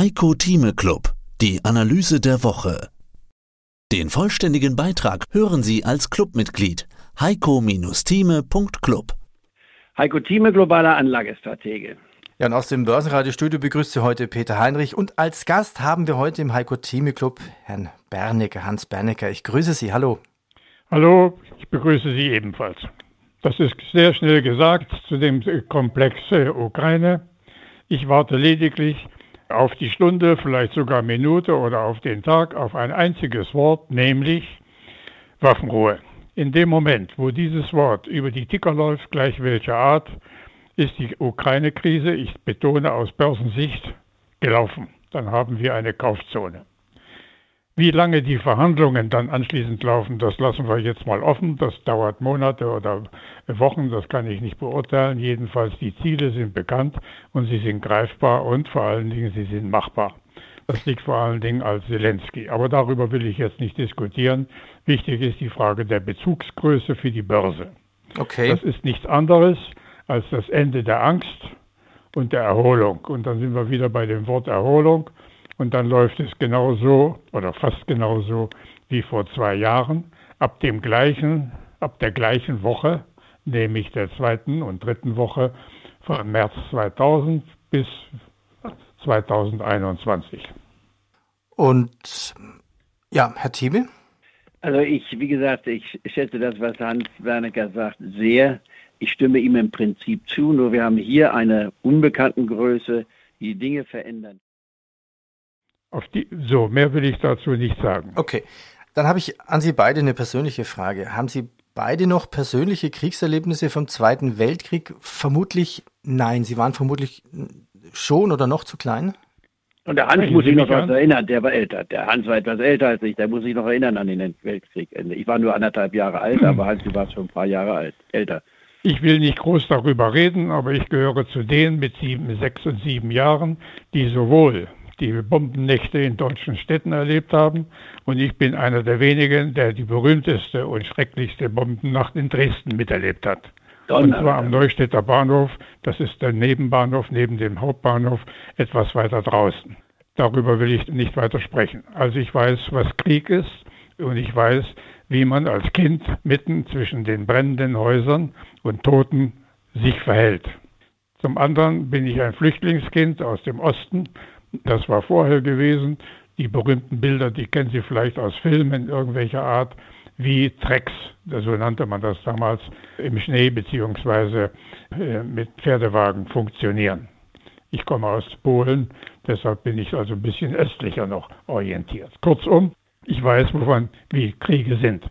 Heiko Thieme Club, die Analyse der Woche. Den vollständigen Beitrag hören Sie als Clubmitglied heiko-thieme.club. Heiko Thieme, globaler Anlagestratege. Ja, und aus dem Börsenradiostudio begrüßt Sie heute Peter Heinrich und als Gast haben wir heute im Heiko Thieme Club Herrn Bernecker, Hans Bernecker. Ich grüße Sie, hallo. Hallo, ich begrüße Sie ebenfalls. Das ist sehr schnell gesagt zu dem Komplex äh, Ukraine. Ich warte lediglich auf die Stunde, vielleicht sogar Minute oder auf den Tag auf ein einziges Wort, nämlich Waffenruhe. In dem Moment, wo dieses Wort über die Ticker läuft, gleich welcher Art, ist die Ukraine-Krise, ich betone aus Börsensicht, gelaufen. Dann haben wir eine Kaufzone. Wie lange die Verhandlungen dann anschließend laufen, das lassen wir jetzt mal offen. Das dauert Monate oder Wochen, das kann ich nicht beurteilen. Jedenfalls die Ziele sind bekannt und sie sind greifbar und vor allen Dingen sie sind machbar. Das liegt vor allen Dingen als Zelensky. Aber darüber will ich jetzt nicht diskutieren. Wichtig ist die Frage der Bezugsgröße für die Börse. Okay. Das ist nichts anderes als das Ende der Angst und der Erholung. Und dann sind wir wieder bei dem Wort Erholung. Und dann läuft es genauso oder fast genauso wie vor zwei Jahren. Ab dem gleichen, ab der gleichen Woche, nämlich der zweiten und dritten Woche von März 2000 bis 2021. Und ja, Herr Thieme? Also ich, wie gesagt, ich schätze das, was Hans Wernecker sagt, sehr. Ich stimme ihm im Prinzip zu, nur wir haben hier eine unbekannten Größe, die Dinge verändern. Die, so, mehr will ich dazu nicht sagen. Okay, dann habe ich an Sie beide eine persönliche Frage. Haben Sie beide noch persönliche Kriegserlebnisse vom Zweiten Weltkrieg? Vermutlich nein. Sie waren vermutlich schon oder noch zu klein? Und der Hans muss sich noch was erinnern, der war älter. Der Hans war etwas älter als ich, der muss sich noch erinnern an den Weltkrieg. Ich war nur anderthalb Jahre alt, aber Hans, du warst schon ein paar Jahre alt, älter. Ich will nicht groß darüber reden, aber ich gehöre zu denen mit sieben, sechs und sieben Jahren, die sowohl die Bombennächte in deutschen Städten erlebt haben. Und ich bin einer der wenigen, der die berühmteste und schrecklichste Bombennacht in Dresden miterlebt hat. Und zwar am Neustädter Bahnhof. Das ist der Nebenbahnhof neben dem Hauptbahnhof etwas weiter draußen. Darüber will ich nicht weiter sprechen. Also ich weiß, was Krieg ist und ich weiß, wie man als Kind mitten zwischen den brennenden Häusern und Toten sich verhält. Zum anderen bin ich ein Flüchtlingskind aus dem Osten das war vorher gewesen. Die berühmten Bilder, die kennen Sie vielleicht aus Filmen irgendwelcher Art, wie Trecks, so nannte man das damals, im Schnee beziehungsweise äh, mit Pferdewagen funktionieren. Ich komme aus Polen, deshalb bin ich also ein bisschen östlicher noch orientiert. Kurzum, ich weiß, wovon wie Kriege sind.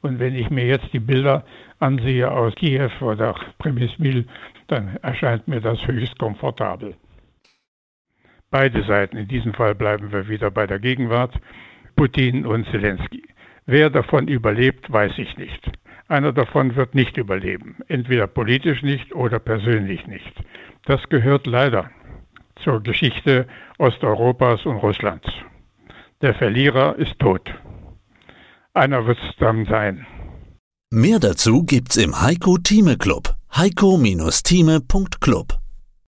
Und wenn ich mir jetzt die Bilder ansehe aus Kiew oder Premismil, dann erscheint mir das höchst komfortabel. Beide Seiten, in diesem Fall bleiben wir wieder bei der Gegenwart, Putin und Zelensky. Wer davon überlebt, weiß ich nicht. Einer davon wird nicht überleben, entweder politisch nicht oder persönlich nicht. Das gehört leider zur Geschichte Osteuropas und Russlands. Der Verlierer ist tot. Einer wird es dann sein. Mehr dazu gibt's im Heiko Thieme Club. heiko-thieme.club